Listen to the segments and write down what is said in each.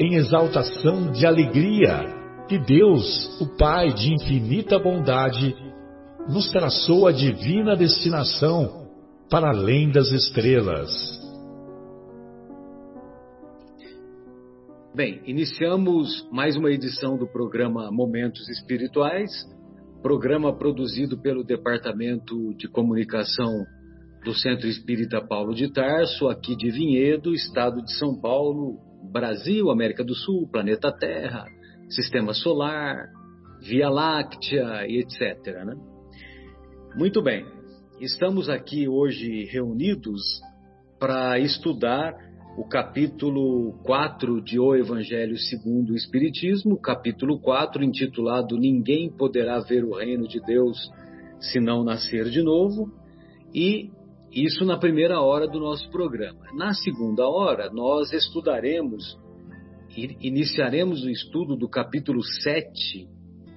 em exaltação de alegria que Deus, o Pai de infinita bondade, nos traçou a divina destinação para além das estrelas. Bem, iniciamos mais uma edição do programa Momentos Espirituais, programa produzido pelo Departamento de Comunicação do Centro Espírita Paulo de Tarso, aqui de Vinhedo, estado de São Paulo, Brasil, América do Sul, planeta Terra, Sistema Solar, Via Láctea e etc. Né? Muito bem, estamos aqui hoje reunidos para estudar o capítulo 4 de O Evangelho segundo o Espiritismo, capítulo 4, intitulado Ninguém poderá ver o reino de Deus se não nascer de novo, e isso na primeira hora do nosso programa. Na segunda hora, nós estudaremos, iniciaremos o estudo do capítulo 7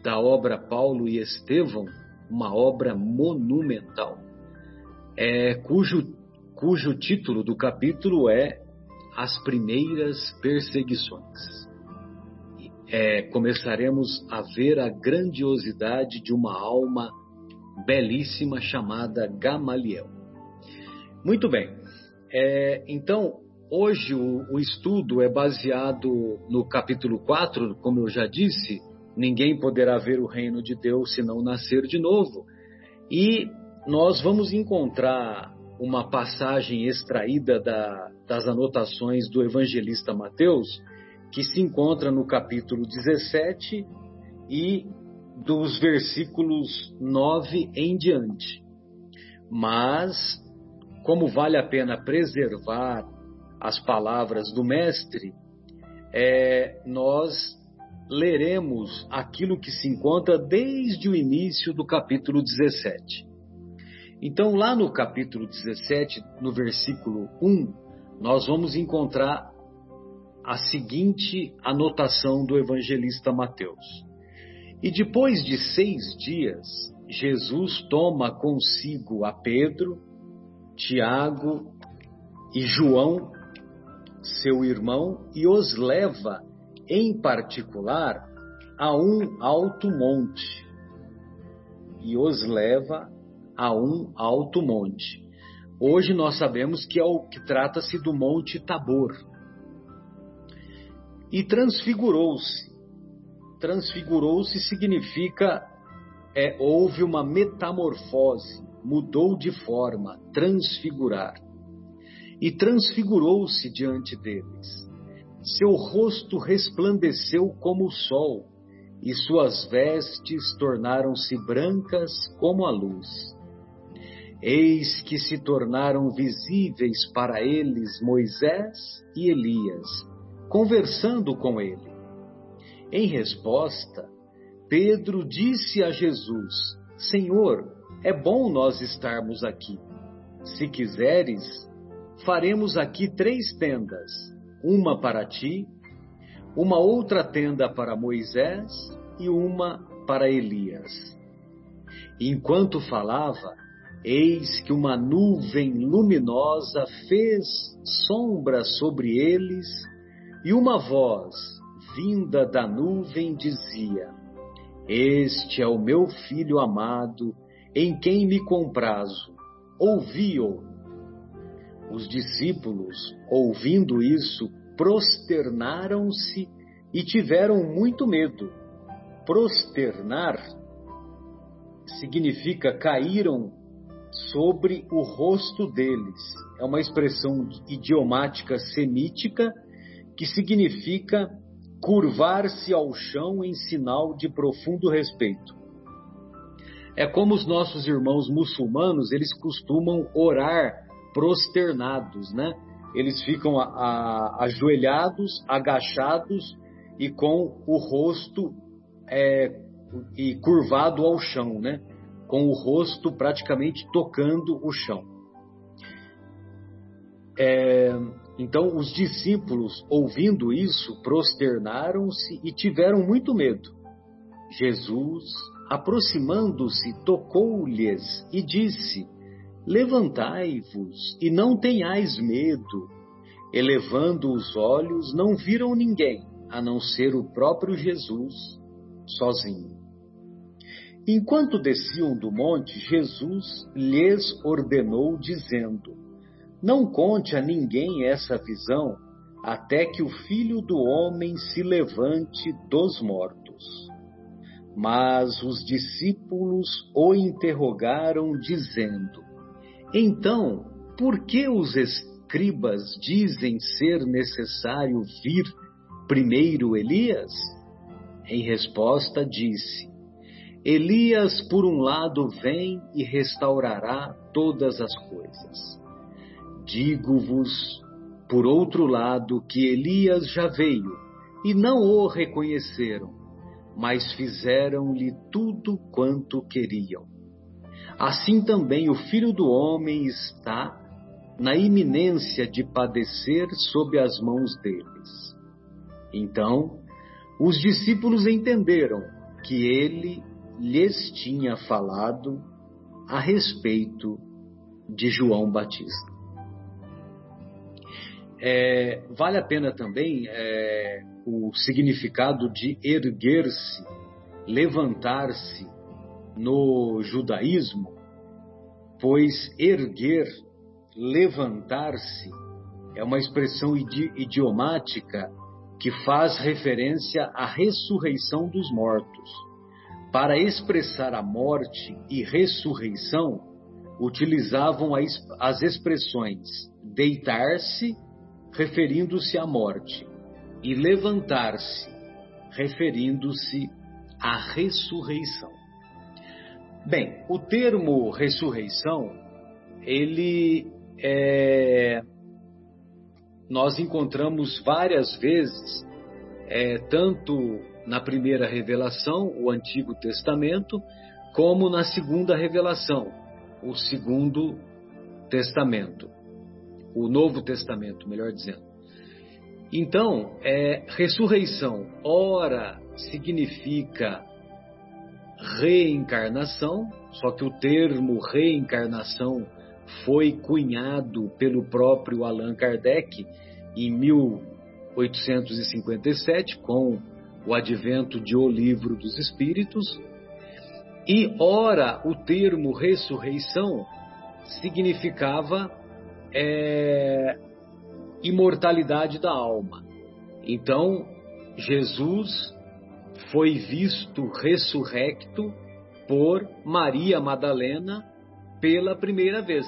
da obra Paulo e Estevão, uma obra monumental, é, cujo, cujo título do capítulo é As Primeiras Perseguições. É, começaremos a ver a grandiosidade de uma alma belíssima chamada Gamaliel. Muito bem. É, então, hoje o, o, estudo é baseado no capítulo 4, como eu já disse, ninguém poderá ver o reino de Deus se não nascer de novo. E nós vamos encontrar uma passagem extraída da, das anotações do evangelista Mateus, que se encontra no capítulo 17 e dos versículos 9 em diante. Mas como vale a pena preservar as palavras do Mestre, é, nós leremos aquilo que se encontra desde o início do capítulo 17. Então, lá no capítulo 17, no versículo 1, nós vamos encontrar a seguinte anotação do evangelista Mateus. E depois de seis dias, Jesus toma consigo a Pedro, Tiago e João, seu irmão, e os leva, em particular, a um alto monte. E os leva a um alto monte. Hoje nós sabemos que é o que trata-se do Monte Tabor. E transfigurou-se. Transfigurou-se significa é, houve uma metamorfose mudou de forma, transfigurar. E transfigurou-se diante deles. Seu rosto resplandeceu como o sol, e suas vestes tornaram-se brancas como a luz. Eis que se tornaram visíveis para eles Moisés e Elias, conversando com ele. Em resposta, Pedro disse a Jesus: Senhor, é bom nós estarmos aqui. Se quiseres, faremos aqui três tendas: uma para ti, uma outra tenda para Moisés e uma para Elias. Enquanto falava, eis que uma nuvem luminosa fez sombra sobre eles, e uma voz, vinda da nuvem, dizia: Este é o meu filho amado em quem me comprazo, ouvi-o. Os discípulos, ouvindo isso, prosternaram-se e tiveram muito medo. prosternar significa caíram sobre o rosto deles. É uma expressão idiomática semítica que significa curvar-se ao chão em sinal de profundo respeito. É como os nossos irmãos muçulmanos, eles costumam orar prosternados, né? Eles ficam a, a, ajoelhados, agachados e com o rosto é, e curvado ao chão, né? Com o rosto praticamente tocando o chão. É, então, os discípulos, ouvindo isso, prosternaram-se e tiveram muito medo. Jesus, aproximando-se, tocou-lhes e disse: Levantai-vos e não tenhais medo. Elevando os olhos, não viram ninguém, a não ser o próprio Jesus, sozinho. Enquanto desciam do monte, Jesus lhes ordenou, dizendo: não conte a ninguém essa visão, até que o filho do homem se levante dos mortos. Mas os discípulos o interrogaram, dizendo: Então, por que os escribas dizem ser necessário vir primeiro Elias? Em resposta, disse: Elias, por um lado, vem e restaurará todas as coisas. Digo-vos, por outro lado, que Elias já veio e não o reconheceram, mas fizeram-lhe tudo quanto queriam. Assim também o filho do homem está na iminência de padecer sob as mãos deles. Então, os discípulos entenderam que ele lhes tinha falado a respeito de João Batista. É, vale a pena também é, o significado de erguer-se, levantar-se no judaísmo, pois erguer, levantar-se, é uma expressão idi idiomática que faz referência à ressurreição dos mortos. Para expressar a morte e ressurreição, utilizavam as expressões deitar-se referindo-se à morte, e levantar-se, referindo-se à ressurreição. Bem, o termo ressurreição, ele é, nós encontramos várias vezes, é, tanto na primeira revelação, o Antigo Testamento, como na segunda revelação, o Segundo Testamento o Novo Testamento, melhor dizendo. Então, é, ressurreição, ora significa reencarnação, só que o termo reencarnação foi cunhado pelo próprio Allan Kardec em 1857, com o advento de O Livro dos Espíritos. E, ora, o termo ressurreição significava é, imortalidade da alma. Então, Jesus foi visto ressurrecto por Maria Madalena pela primeira vez.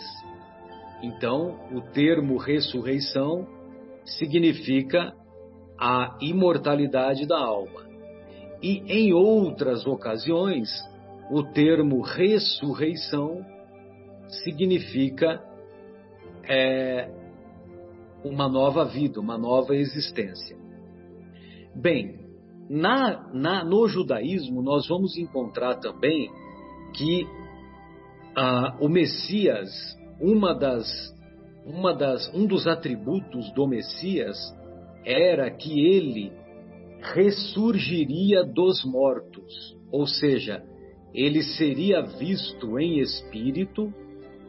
Então, o termo ressurreição significa a imortalidade da alma. E em outras ocasiões, o termo ressurreição significa é, uma nova vida, uma nova existência. Bem, na, na, no judaísmo nós vamos encontrar também que ah, o Messias, uma das, uma das, um dos atributos do Messias era que ele ressurgiria dos mortos, ou seja, ele seria visto em espírito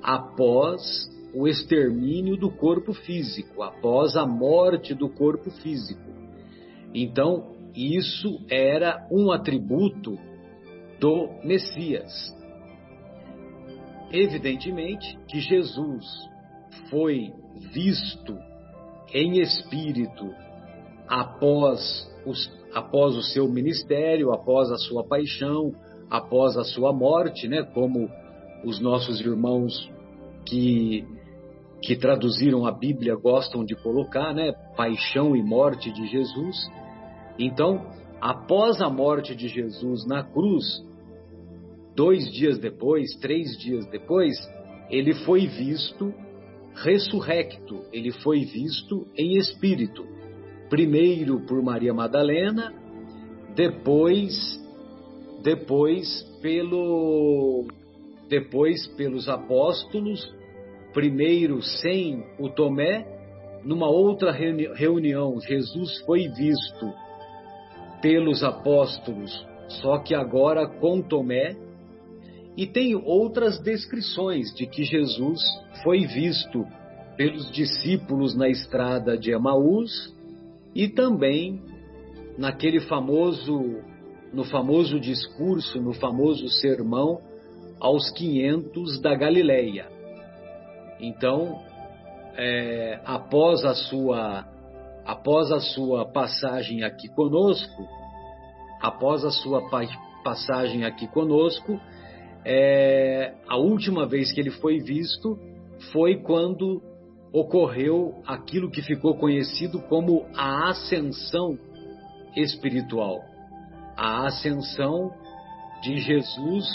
após o extermínio do corpo físico, após a morte do corpo físico. Então, isso era um atributo do Messias. Evidentemente que Jesus foi visto em espírito após os, após o seu ministério, após a sua paixão, após a sua morte, né? Como os nossos irmãos que que traduziram a Bíblia gostam de colocar, né? Paixão e morte de Jesus. Então, após a morte de Jesus na cruz, dois dias depois, três dias depois, ele foi visto ressurrecto, ele foi visto em espírito. Primeiro por Maria Madalena, depois depois pelo depois pelos apóstolos, primeiro sem o Tomé, numa outra reunião, Jesus foi visto pelos apóstolos, só que agora com Tomé, e tem outras descrições de que Jesus foi visto pelos discípulos na estrada de Emaús e também naquele famoso no famoso discurso, no famoso sermão aos 500 da Galileia. Então, é, após a sua após a sua passagem aqui conosco, após a sua passagem aqui conosco, é, a última vez que ele foi visto foi quando ocorreu aquilo que ficou conhecido como a ascensão espiritual. A ascensão de Jesus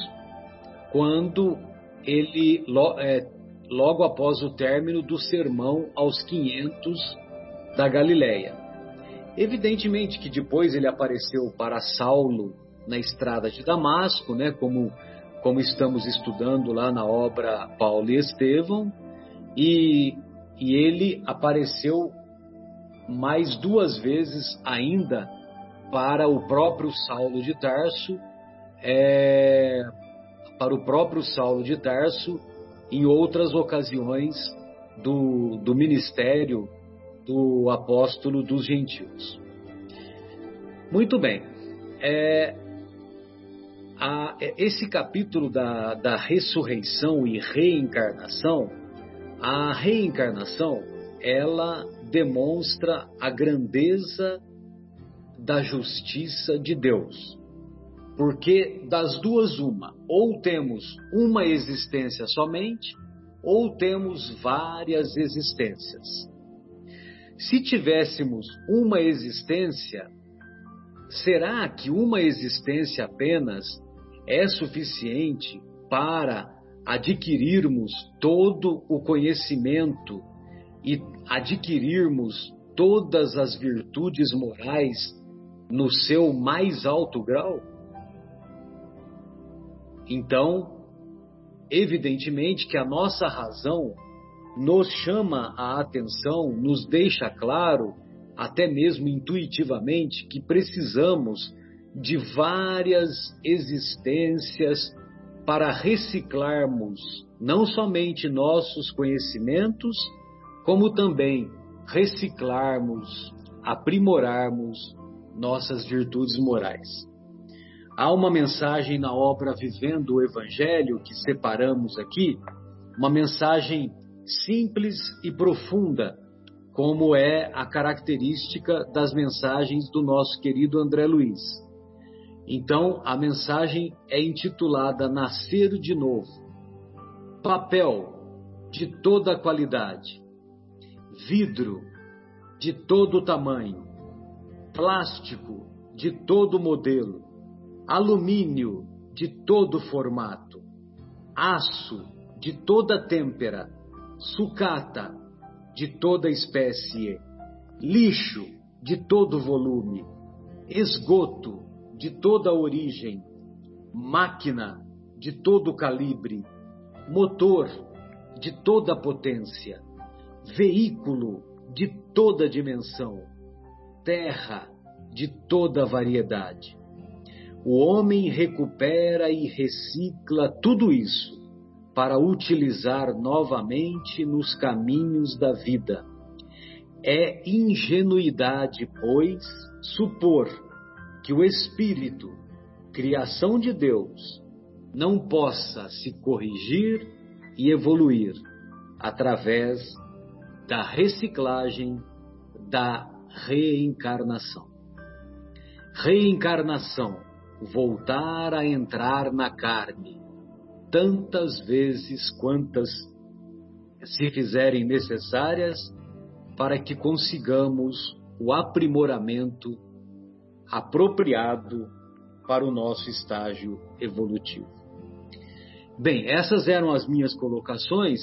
quando ele, é, logo após o término do sermão aos 500 da Galileia. Evidentemente que depois ele apareceu para Saulo na estrada de Damasco, né, como, como estamos estudando lá na obra Paulo e Estevão, e, e ele apareceu mais duas vezes ainda para o próprio Saulo de Tarso, é, para o próprio Saulo de Tarso em outras ocasiões do, do ministério do apóstolo dos gentios. Muito bem. É, a, é, esse capítulo da, da ressurreição e reencarnação, a reencarnação, ela demonstra a grandeza da justiça de Deus. Porque das duas, uma, ou temos uma existência somente, ou temos várias existências. Se tivéssemos uma existência, será que uma existência apenas é suficiente para adquirirmos todo o conhecimento e adquirirmos todas as virtudes morais no seu mais alto grau? Então, evidentemente que a nossa razão nos chama a atenção, nos deixa claro, até mesmo intuitivamente, que precisamos de várias existências para reciclarmos não somente nossos conhecimentos, como também reciclarmos, aprimorarmos nossas virtudes morais. Há uma mensagem na obra Vivendo o Evangelho que separamos aqui, uma mensagem simples e profunda, como é a característica das mensagens do nosso querido André Luiz. Então, a mensagem é intitulada Nascer de Novo. Papel de toda qualidade, vidro de todo tamanho, plástico de todo modelo, alumínio de todo formato, aço de toda têmpera, sucata de toda espécie, lixo de todo volume, esgoto de toda origem, máquina de todo calibre, motor de toda potência, veículo de toda dimensão, terra de toda variedade. O homem recupera e recicla tudo isso para utilizar novamente nos caminhos da vida. É ingenuidade, pois, supor que o espírito, criação de Deus, não possa se corrigir e evoluir através da reciclagem, da reencarnação. Reencarnação, voltar a entrar na carne, tantas vezes quantas se fizerem necessárias para que consigamos o aprimoramento apropriado para o nosso estágio evolutivo. Bem, essas eram as minhas colocações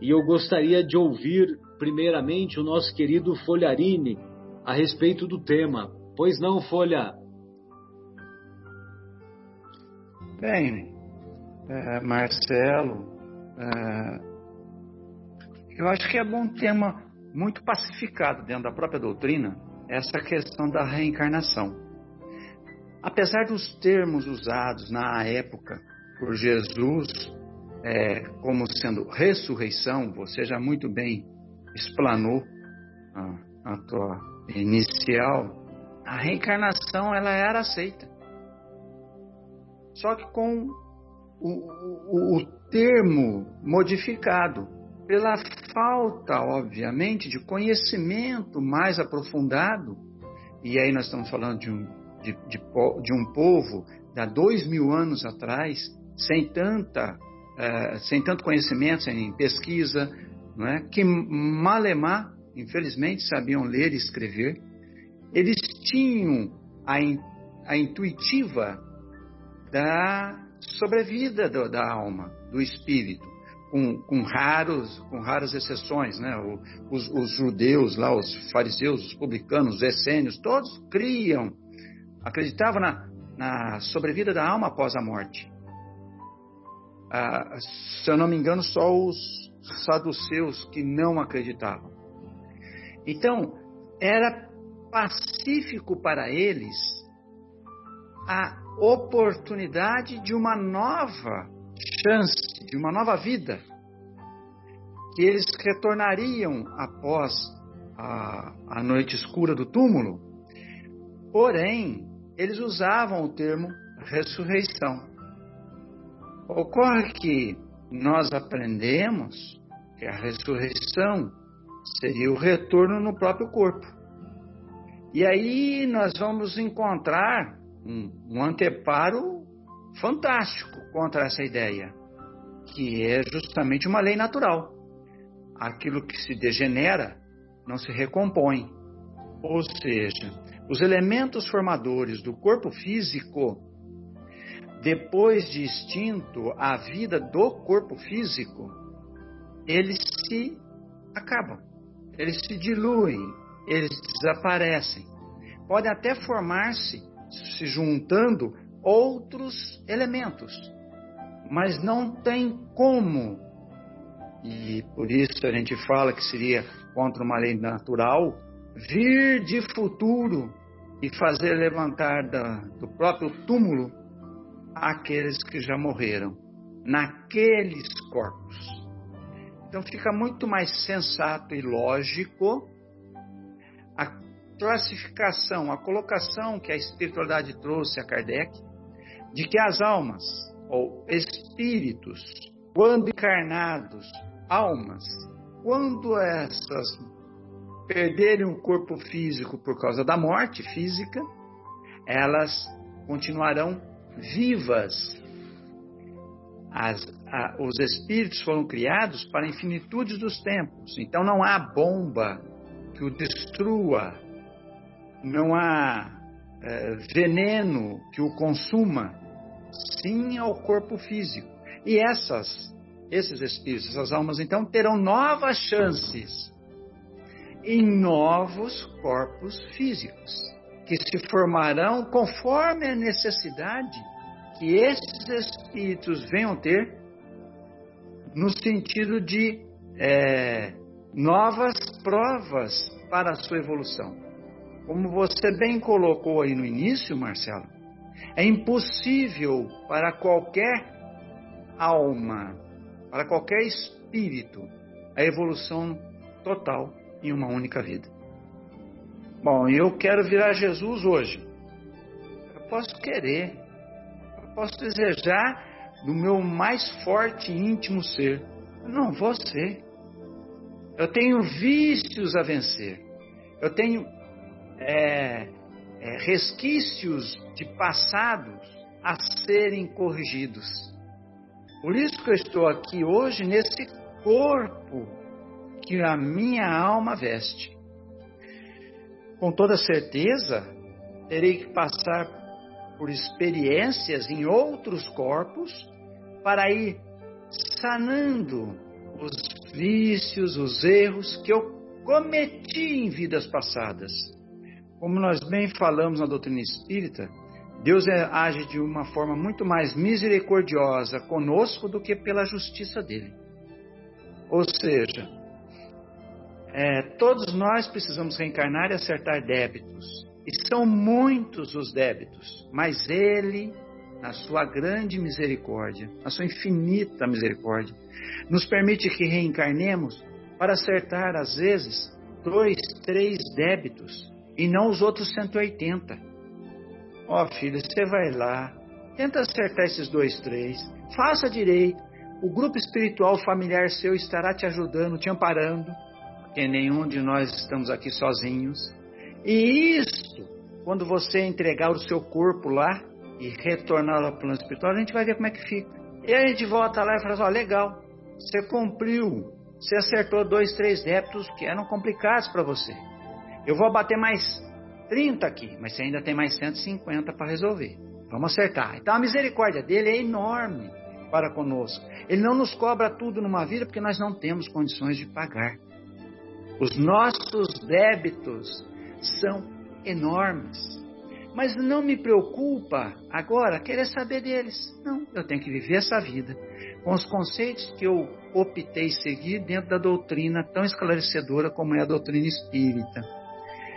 e eu gostaria de ouvir primeiramente o nosso querido Folharini a respeito do tema. Pois não, Folha? Bem, é, Marcelo, é, eu acho que é bom tema muito pacificado dentro da própria doutrina essa questão da reencarnação. Apesar dos termos usados na época por Jesus é, como sendo ressurreição, você já muito bem explanou a, a tua inicial, a reencarnação ela era aceita. Só que com o, o, o termo modificado pela falta, obviamente, de conhecimento mais aprofundado, e aí nós estamos falando de um, de, de, de um povo de dois mil anos atrás, sem, tanta, uh, sem tanto conhecimento, sem pesquisa, não é? que malemar, infelizmente, sabiam ler e escrever, eles tinham a, in, a intuitiva da sobrevida do, da alma, do espírito com, com, raros, com raras exceções, né? Os, os, judeus lá, os fariseus, os publicanos, os essênios, todos criam, acreditavam na, na sobrevida da alma após a morte. Ah, se eu não me engano, só os saduceus que não acreditavam. Então, era pacífico para eles a oportunidade de uma nova chance de uma nova vida, que eles retornariam após a, a noite escura do túmulo. Porém, eles usavam o termo ressurreição. Ocorre que nós aprendemos que a ressurreição seria o retorno no próprio corpo. E aí nós vamos encontrar um, um anteparo fantástico contra essa ideia que é justamente uma lei natural. Aquilo que se degenera não se recompõe. Ou seja, os elementos formadores do corpo físico, depois de extinto a vida do corpo físico, eles se acabam, eles se diluem, eles desaparecem. Podem até formar-se, se juntando, outros elementos mas não tem como. E por isso a gente fala que seria contra uma lei natural vir de futuro e fazer levantar da, do próprio túmulo aqueles que já morreram naqueles corpos. Então fica muito mais sensato e lógico classificação, a colocação que a espiritualidade trouxe a Kardec de que as almas ou espíritos, quando encarnados, almas, quando essas perderem o corpo físico por causa da morte física, elas continuarão vivas. As, a, os espíritos foram criados para a infinitude dos tempos, então não há bomba que o destrua, não há é, veneno que o consuma sim ao corpo físico. E essas, esses espíritos, essas almas, então, terão novas chances em novos corpos físicos, que se formarão conforme a necessidade que esses espíritos venham ter, no sentido de é, novas provas para a sua evolução. Como você bem colocou aí no início, Marcelo, é impossível para qualquer alma, para qualquer espírito, a evolução total em uma única vida. Bom, eu quero virar Jesus hoje. Eu posso querer, eu posso desejar do meu mais forte e íntimo ser. Não vou ser. Eu tenho vícios a vencer. Eu tenho é, é, resquícios de passados a serem corrigidos. Por isso que eu estou aqui hoje nesse corpo que a minha alma veste. Com toda certeza, terei que passar por experiências em outros corpos para ir sanando os vícios, os erros que eu cometi em vidas passadas. Como nós bem falamos na doutrina espírita, Deus é, age de uma forma muito mais misericordiosa conosco do que pela justiça dele. Ou seja, é, todos nós precisamos reencarnar e acertar débitos. E são muitos os débitos, mas Ele, na sua grande misericórdia, na sua infinita misericórdia, nos permite que reencarnemos para acertar, às vezes, dois, três débitos e não os outros 180. Ó oh, filho, você vai lá, tenta acertar esses dois, três, faça direito. O grupo espiritual familiar seu estará te ajudando, te amparando, porque nenhum de nós estamos aqui sozinhos. E isto, quando você entregar o seu corpo lá e retornar ao plano espiritual, a gente vai ver como é que fica. E a gente volta lá e fala assim, ó, oh, legal, você cumpriu, você acertou dois, três débitos que eram complicados para você. Eu vou bater mais 30 aqui, mas você ainda tem mais 150 para resolver. Vamos acertar. Então a misericórdia dele é enorme para conosco. Ele não nos cobra tudo numa vida porque nós não temos condições de pagar. Os nossos débitos são enormes. Mas não me preocupa agora querer saber deles. Não, eu tenho que viver essa vida com os conceitos que eu optei seguir dentro da doutrina tão esclarecedora como é a doutrina espírita.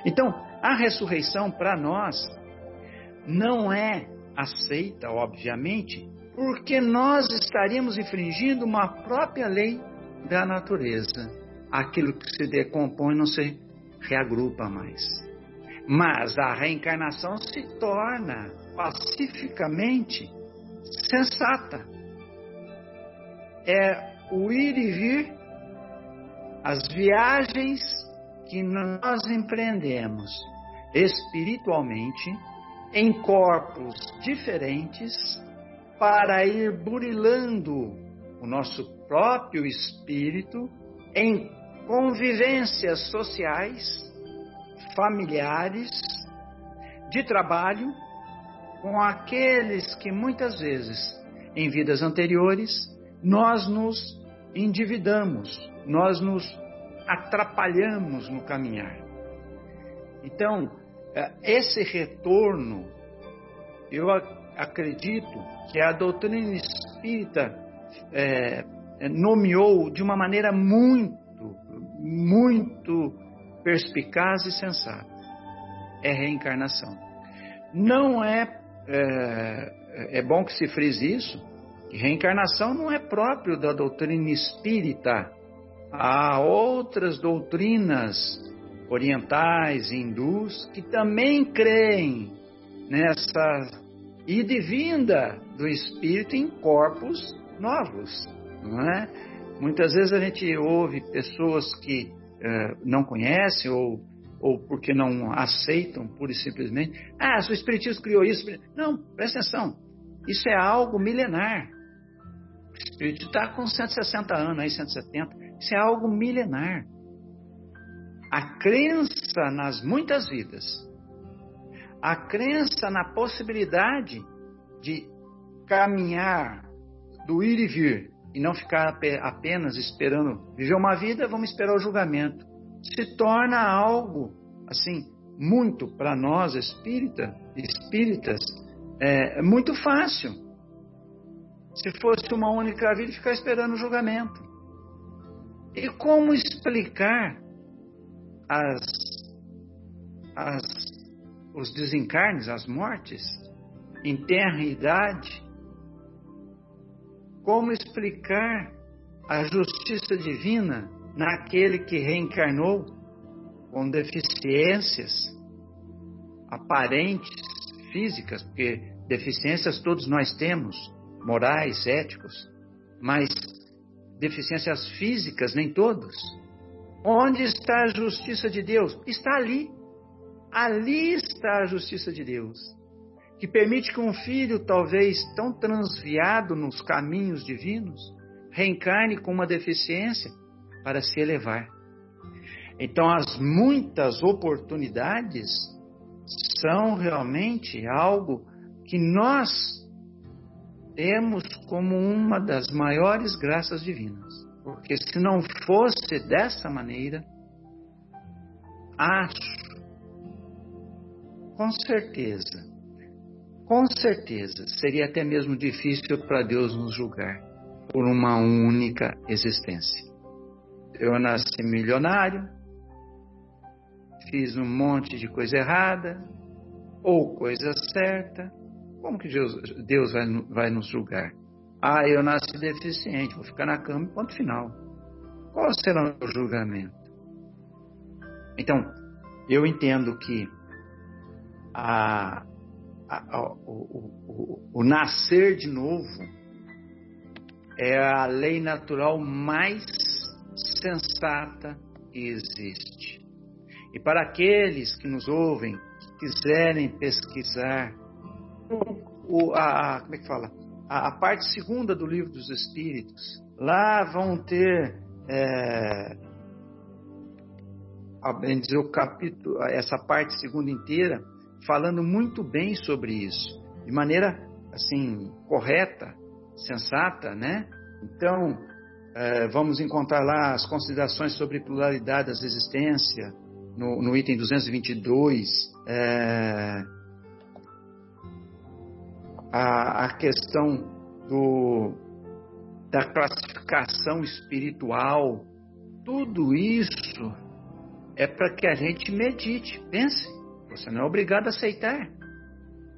Então, a ressurreição para nós não é aceita, obviamente, porque nós estaríamos infringindo uma própria lei da natureza. Aquilo que se decompõe não se reagrupa mais. Mas a reencarnação se torna pacificamente sensata. É o ir e vir, as viagens que nós empreendemos espiritualmente em corpos diferentes para ir burilando o nosso próprio espírito em convivências sociais, familiares, de trabalho com aqueles que muitas vezes em vidas anteriores nós nos endividamos, nós nos atrapalhamos no caminhar. Então, é, esse retorno, eu acredito que a doutrina espírita é, nomeou de uma maneira muito, muito perspicaz e sensata. É reencarnação. Não é, é, é bom que se frise isso, que reencarnação não é próprio da doutrina espírita. Há outras doutrinas orientais, hindus, que também creem nessa ida e vinda do espírito em corpos novos, não é? Muitas vezes a gente ouve pessoas que uh, não conhecem ou, ou porque não aceitam pura e simplesmente, ah, o espiritismo criou isso. Não, presta atenção, isso é algo milenar. O espírito está com 160 anos, aí 170. Isso é algo milenar. A crença nas muitas vidas, a crença na possibilidade de caminhar, do ir e vir, e não ficar apenas esperando viver uma vida, vamos esperar o julgamento, se torna algo assim muito para nós espírita, espíritas, é muito fácil se fosse uma única vida, ficar esperando o julgamento. E como explicar as, as, os desencarnes, as mortes, em terra e idade? Como explicar a justiça divina naquele que reencarnou com deficiências aparentes, físicas, porque deficiências todos nós temos, morais, éticos, mas deficiências físicas, nem todos. Onde está a justiça de Deus? Está ali. Ali está a justiça de Deus, que permite que um filho, talvez tão transviado nos caminhos divinos, reencarne com uma deficiência para se elevar. Então, as muitas oportunidades são realmente algo que nós temos como uma das maiores graças divinas. Porque se não fosse dessa maneira, acho, com certeza, com certeza, seria até mesmo difícil para Deus nos julgar por uma única existência. Eu nasci milionário, fiz um monte de coisa errada ou coisa certa. Como que Deus, Deus vai, vai nos julgar? Ah, eu nasci deficiente, vou ficar na cama ponto final. Qual será o julgamento? Então, eu entendo que a, a, a, o, o, o nascer de novo é a lei natural mais sensata que existe. E para aqueles que nos ouvem, que quiserem pesquisar o, a, como é que fala? A, a, parte segunda do livro dos Espíritos, lá vão ter é, a bem dizer o capítulo, essa parte segunda inteira, falando muito bem sobre isso, de maneira assim correta, sensata, né? Então é, vamos encontrar lá as considerações sobre pluralidade das existências no, no item 222. É, a, a questão do, da classificação espiritual, tudo isso é para que a gente medite, pense. Você não é obrigado a aceitar,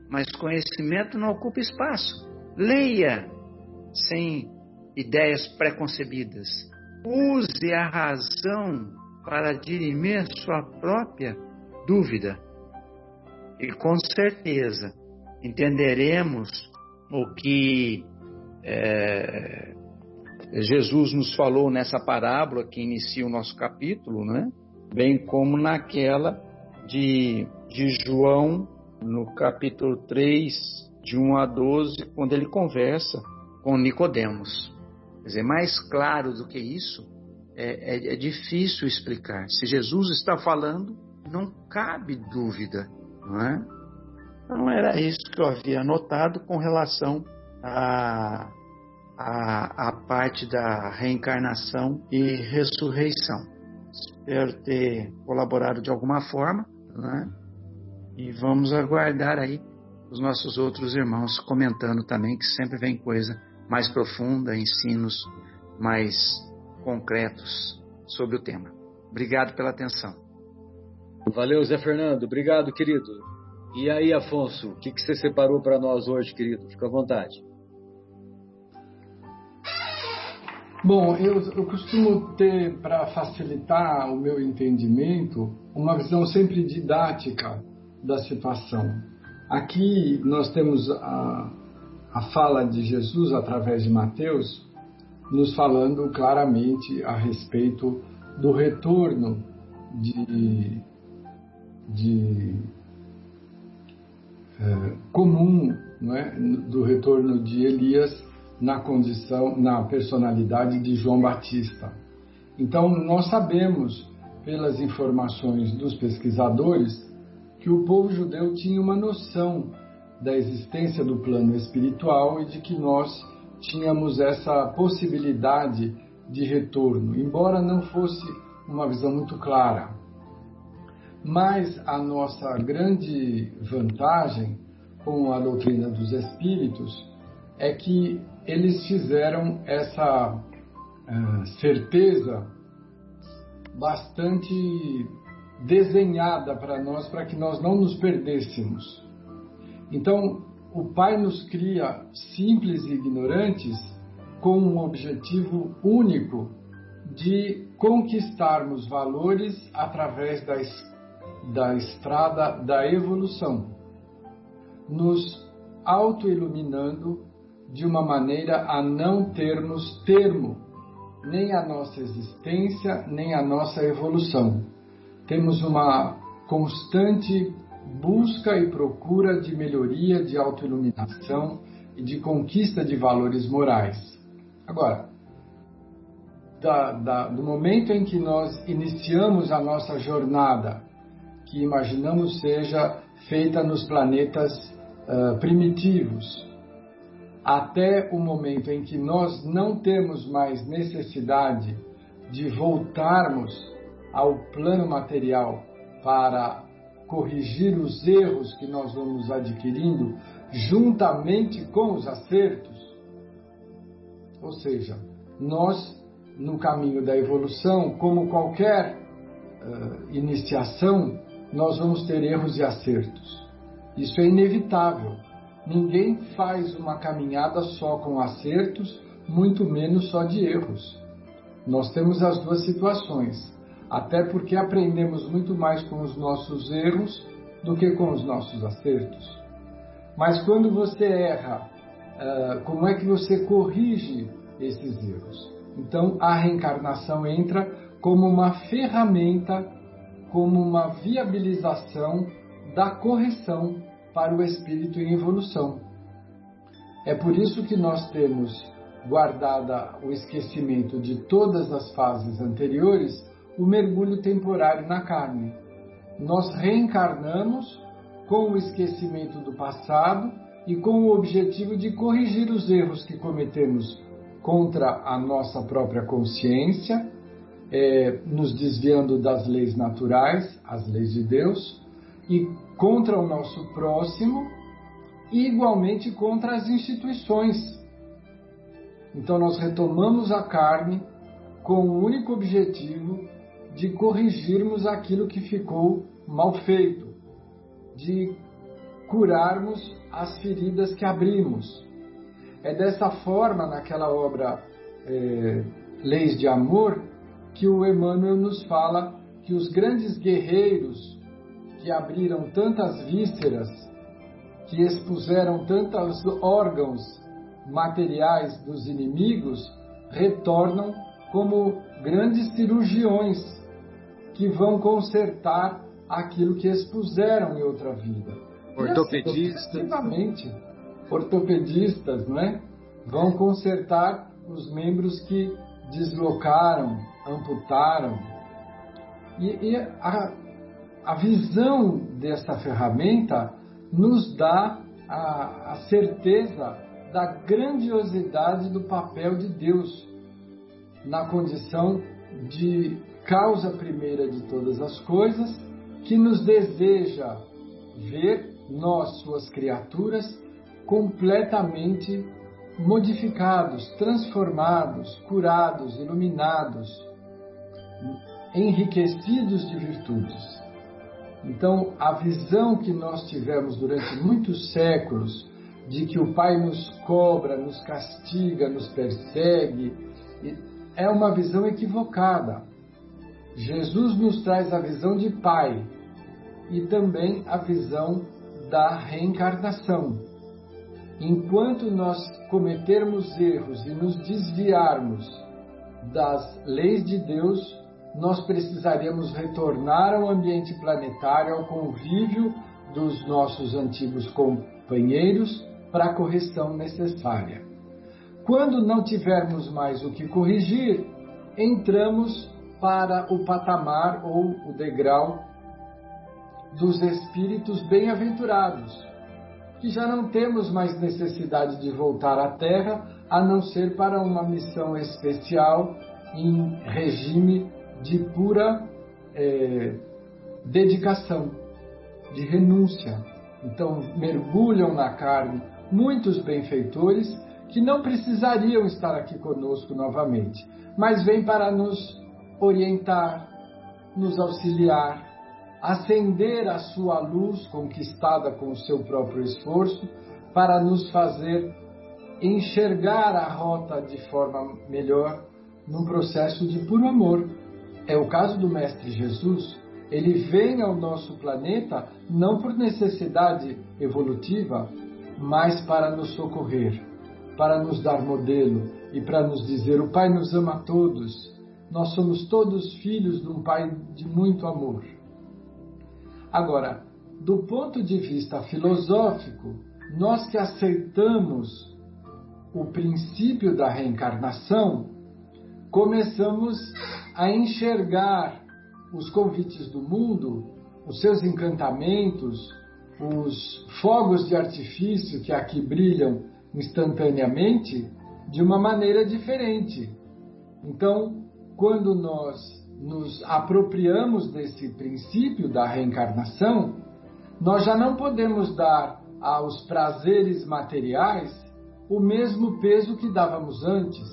mas conhecimento não ocupa espaço. Leia sem ideias preconcebidas. Use a razão para dirimir sua própria dúvida. E com certeza entenderemos o que é, Jesus nos falou nessa parábola que inicia o nosso capítulo, né? bem como naquela de, de João, no capítulo 3, de 1 a 12, quando ele conversa com Nicodemos. Quer dizer, mais claro do que isso, é, é, é difícil explicar. Se Jesus está falando, não cabe dúvida, não é? Então era isso que eu havia notado com relação à a, a, parte da reencarnação e ressurreição. Espero ter colaborado de alguma forma, né? E vamos aguardar aí os nossos outros irmãos comentando também, que sempre vem coisa mais profunda, ensinos mais concretos sobre o tema. Obrigado pela atenção. Valeu, Zé Fernando. Obrigado, querido. E aí, Afonso, o que, que você separou para nós hoje, querido? Fica à vontade. Bom, eu, eu costumo ter, para facilitar o meu entendimento, uma visão sempre didática da situação. Aqui nós temos a, a fala de Jesus através de Mateus, nos falando claramente a respeito do retorno de, de é, comum é, do retorno de Elias na condição, na personalidade de João Batista. Então, nós sabemos, pelas informações dos pesquisadores, que o povo judeu tinha uma noção da existência do plano espiritual e de que nós tínhamos essa possibilidade de retorno, embora não fosse uma visão muito clara. Mas a nossa grande vantagem com a doutrina dos espíritos é que eles fizeram essa uh, certeza bastante desenhada para nós, para que nós não nos perdêssemos. Então, o Pai nos cria simples e ignorantes com um objetivo único de conquistarmos valores através da da estrada da evolução, nos autoiluminando de uma maneira a não termos termo, nem a nossa existência, nem a nossa evolução. Temos uma constante busca e procura de melhoria, de autoiluminação e de conquista de valores morais. Agora, da, da, do momento em que nós iniciamos a nossa jornada, que imaginamos seja feita nos planetas uh, primitivos, até o momento em que nós não temos mais necessidade de voltarmos ao plano material para corrigir os erros que nós vamos adquirindo juntamente com os acertos. Ou seja, nós, no caminho da evolução, como qualquer uh, iniciação, nós vamos ter erros e acertos. Isso é inevitável. Ninguém faz uma caminhada só com acertos, muito menos só de erros. Nós temos as duas situações, até porque aprendemos muito mais com os nossos erros do que com os nossos acertos. Mas quando você erra, uh, como é que você corrige esses erros? Então a reencarnação entra como uma ferramenta, como uma viabilização da correção para o espírito em evolução. É por isso que nós temos guardada o esquecimento de todas as fases anteriores, o mergulho temporário na carne. Nós reencarnamos com o esquecimento do passado e com o objetivo de corrigir os erros que cometemos contra a nossa própria consciência, é, nos desviando das leis naturais, as leis de Deus, e contra o nosso próximo, e igualmente contra as instituições. Então nós retomamos a carne com o único objetivo de corrigirmos aquilo que ficou mal feito, de curarmos as feridas que abrimos. É dessa forma, naquela obra é, Leis de Amor, que o Emmanuel nos fala que os grandes guerreiros que abriram tantas vísceras, que expuseram tantos órgãos materiais dos inimigos, retornam como grandes cirurgiões que vão consertar aquilo que expuseram em outra vida. Ortopedistas. Assim, ortopedistas, não é? Vão consertar os membros que deslocaram, amputaram. E, e a, a visão dessa ferramenta nos dá a, a certeza da grandiosidade do papel de Deus na condição de causa primeira de todas as coisas, que nos deseja ver nós, suas criaturas, completamente modificados, transformados, curados, iluminados, enriquecidos de virtudes. Então, a visão que nós tivemos durante muitos séculos de que o Pai nos cobra, nos castiga, nos persegue, é uma visão equivocada. Jesus nos traz a visão de Pai e também a visão da reencarnação. Enquanto nós cometermos erros e nos desviarmos das leis de Deus, nós precisaríamos retornar ao ambiente planetário, ao convívio dos nossos antigos companheiros para a correção necessária. Quando não tivermos mais o que corrigir, entramos para o patamar ou o degrau dos espíritos bem-aventurados, que já não temos mais necessidade de voltar à Terra a não ser para uma missão especial em regime de pura é, dedicação, de renúncia. Então, mergulham na carne muitos benfeitores que não precisariam estar aqui conosco novamente, mas vêm para nos orientar, nos auxiliar, acender a sua luz conquistada com o seu próprio esforço, para nos fazer enxergar a rota de forma melhor num processo de puro amor. É o caso do Mestre Jesus. Ele vem ao nosso planeta não por necessidade evolutiva, mas para nos socorrer, para nos dar modelo e para nos dizer: o Pai nos ama a todos. Nós somos todos filhos de um Pai de muito amor. Agora, do ponto de vista filosófico, nós que aceitamos o princípio da reencarnação, começamos a enxergar os convites do mundo, os seus encantamentos, os fogos de artifício que aqui brilham instantaneamente, de uma maneira diferente. Então, quando nós nos apropriamos desse princípio da reencarnação, nós já não podemos dar aos prazeres materiais o mesmo peso que dávamos antes.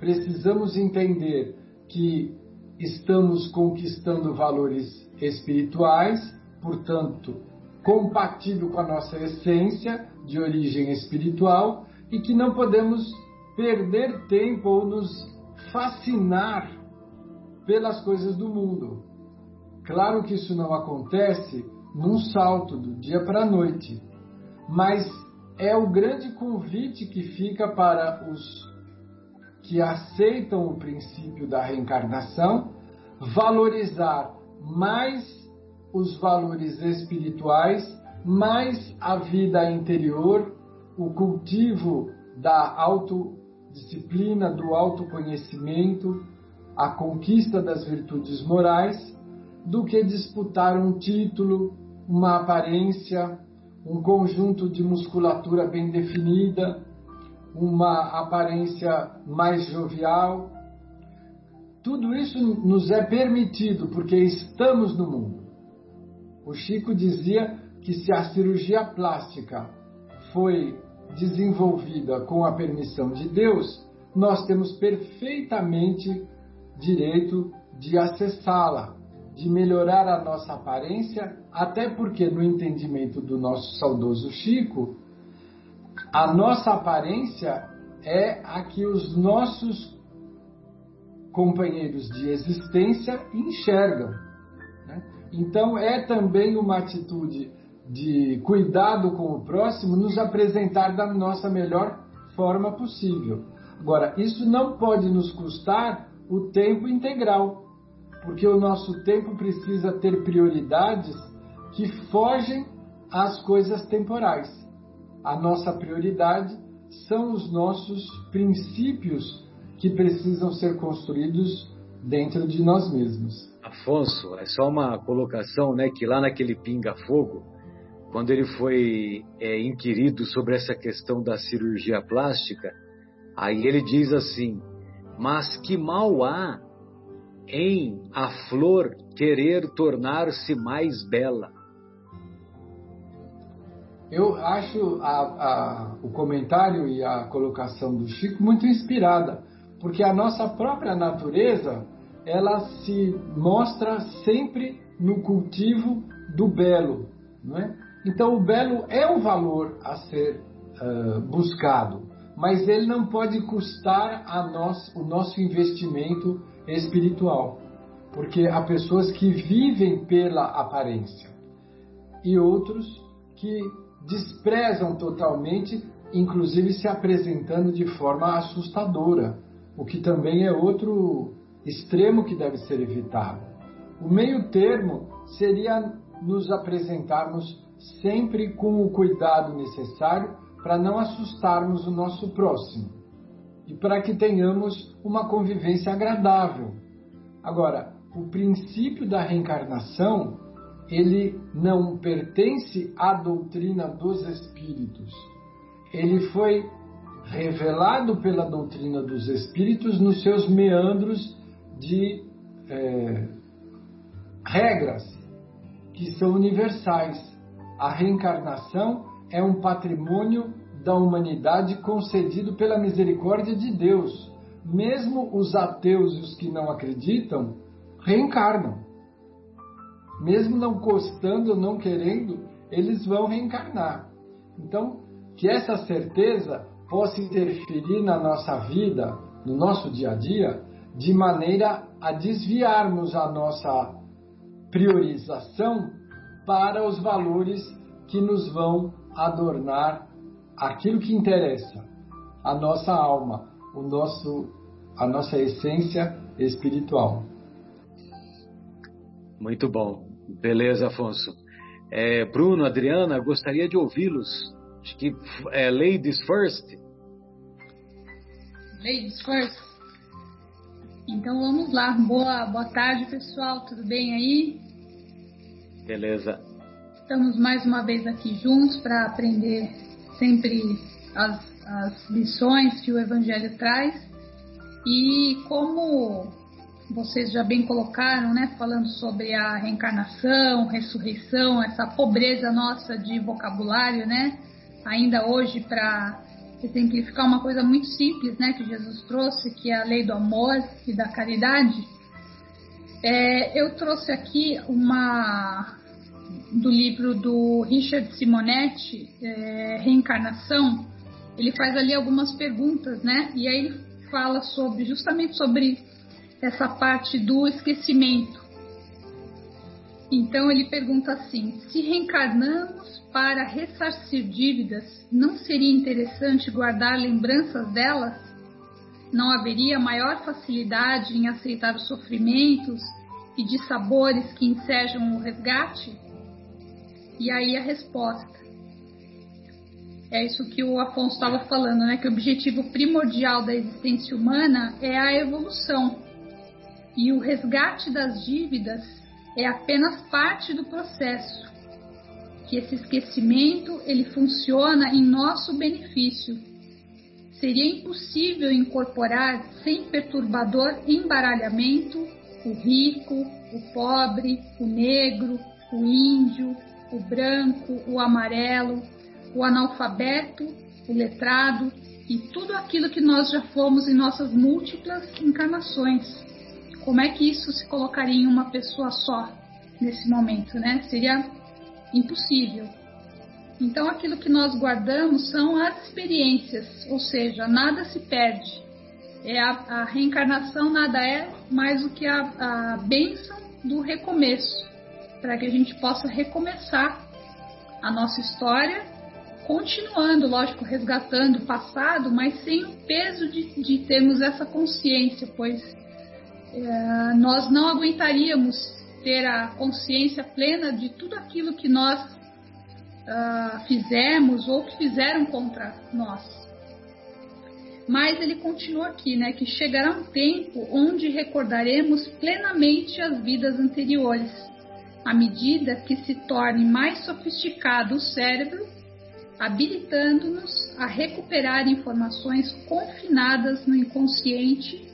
Precisamos entender que estamos conquistando valores espirituais, portanto, compatível com a nossa essência de origem espiritual e que não podemos perder tempo ou nos fascinar pelas coisas do mundo. Claro que isso não acontece num salto do dia para a noite, mas é o grande convite que fica para os que aceitam o princípio da reencarnação valorizar mais os valores espirituais, mais a vida interior, o cultivo da autodisciplina, do autoconhecimento, a conquista das virtudes morais, do que disputar um título, uma aparência, um conjunto de musculatura bem definida, uma aparência mais jovial. Tudo isso nos é permitido porque estamos no mundo. O Chico dizia que se a cirurgia plástica foi desenvolvida com a permissão de Deus, nós temos perfeitamente direito de acessá-la, de melhorar a nossa aparência, até porque, no entendimento do nosso saudoso Chico, a nossa aparência é a que os nossos companheiros de existência enxergam. Né? Então, é também uma atitude de cuidado com o próximo nos apresentar da nossa melhor forma possível. Agora, isso não pode nos custar o tempo integral, porque o nosso tempo precisa ter prioridades que fogem às coisas temporais. A nossa prioridade são os nossos princípios que precisam ser construídos dentro de nós mesmos. Afonso, é só uma colocação, né, que lá naquele pinga-fogo, quando ele foi é, inquirido sobre essa questão da cirurgia plástica, aí ele diz assim: mas que mal há em a flor querer tornar-se mais bela? Eu acho a, a, o comentário e a colocação do Chico muito inspirada, porque a nossa própria natureza ela se mostra sempre no cultivo do belo, não é? Então o belo é um valor a ser uh, buscado, mas ele não pode custar nós, o nosso investimento espiritual, porque há pessoas que vivem pela aparência e outros que desprezam totalmente, inclusive se apresentando de forma assustadora, o que também é outro extremo que deve ser evitado. O meio termo seria nos apresentarmos sempre com o cuidado necessário para não assustarmos o nosso próximo e para que tenhamos uma convivência agradável. Agora, o princípio da reencarnação, ele não pertence à doutrina dos espíritos. Ele foi revelado pela doutrina dos espíritos nos seus meandros de é, regras que são universais. A reencarnação é um patrimônio da humanidade concedido pela misericórdia de Deus. Mesmo os ateus e os que não acreditam reencarnam. Mesmo não gostando não querendo, eles vão reencarnar. Então, que essa certeza possa interferir na nossa vida, no nosso dia a dia, de maneira a desviarmos a nossa priorização para os valores que nos vão adornar aquilo que interessa, a nossa alma, o nosso, a nossa essência espiritual. Muito bom. Beleza, Afonso. É, Bruno, Adriana, gostaria de ouvi-los. Acho que é Ladies First. Ladies First. Então vamos lá. Boa, boa tarde, pessoal. Tudo bem aí? Beleza. Estamos mais uma vez aqui juntos para aprender sempre as, as lições que o Evangelho traz. E como vocês já bem colocaram, né, falando sobre a reencarnação, ressurreição, essa pobreza nossa de vocabulário, né, ainda hoje para exemplificar uma coisa muito simples, né, que Jesus trouxe, que é a lei do amor e da caridade. É, eu trouxe aqui uma do livro do Richard Simonetti, é, Reencarnação. Ele faz ali algumas perguntas, né, e aí fala sobre justamente sobre essa parte do esquecimento. Então ele pergunta assim: se reencarnamos para ressarcir dívidas, não seria interessante guardar lembranças delas? Não haveria maior facilidade em aceitar os sofrimentos e de sabores que ensejam o resgate? E aí a resposta. É isso que o Afonso estava falando, né? Que o objetivo primordial da existência humana é a evolução e o resgate das dívidas é apenas parte do processo. Que esse esquecimento ele funciona em nosso benefício. Seria impossível incorporar sem perturbador embaralhamento o rico, o pobre, o negro, o índio, o branco, o amarelo, o analfabeto, o letrado e tudo aquilo que nós já fomos em nossas múltiplas encarnações como é que isso se colocaria em uma pessoa só nesse momento, né? Seria impossível. Então, aquilo que nós guardamos são as experiências, ou seja, nada se perde. É a, a reencarnação nada é mais do que a, a bênção do recomeço, para que a gente possa recomeçar a nossa história, continuando, lógico, resgatando o passado, mas sem o peso de, de termos essa consciência, pois nós não aguentaríamos ter a consciência plena de tudo aquilo que nós uh, fizemos ou que fizeram contra nós. Mas ele continua aqui, né, que chegará um tempo onde recordaremos plenamente as vidas anteriores, à medida que se torne mais sofisticado o cérebro, habilitando-nos a recuperar informações confinadas no inconsciente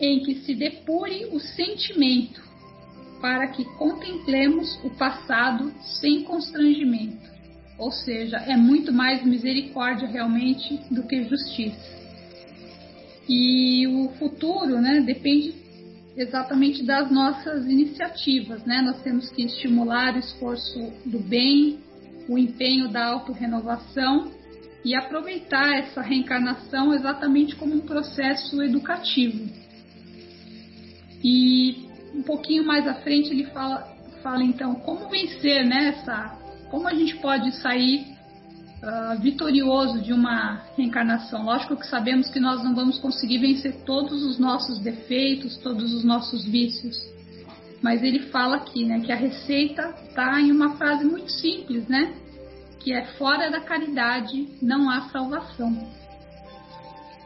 em que se depure o sentimento, para que contemplemos o passado sem constrangimento. Ou seja, é muito mais misericórdia realmente do que justiça. E o futuro, né, depende exatamente das nossas iniciativas, né? Nós temos que estimular o esforço do bem, o empenho da autorrenovação e aproveitar essa reencarnação exatamente como um processo educativo. E um pouquinho mais à frente ele fala, fala então como vencer nessa, né, como a gente pode sair uh, vitorioso de uma reencarnação. Lógico que sabemos que nós não vamos conseguir vencer todos os nossos defeitos, todos os nossos vícios. Mas ele fala aqui, né, que a receita está em uma frase muito simples, né, que é fora da caridade não há salvação.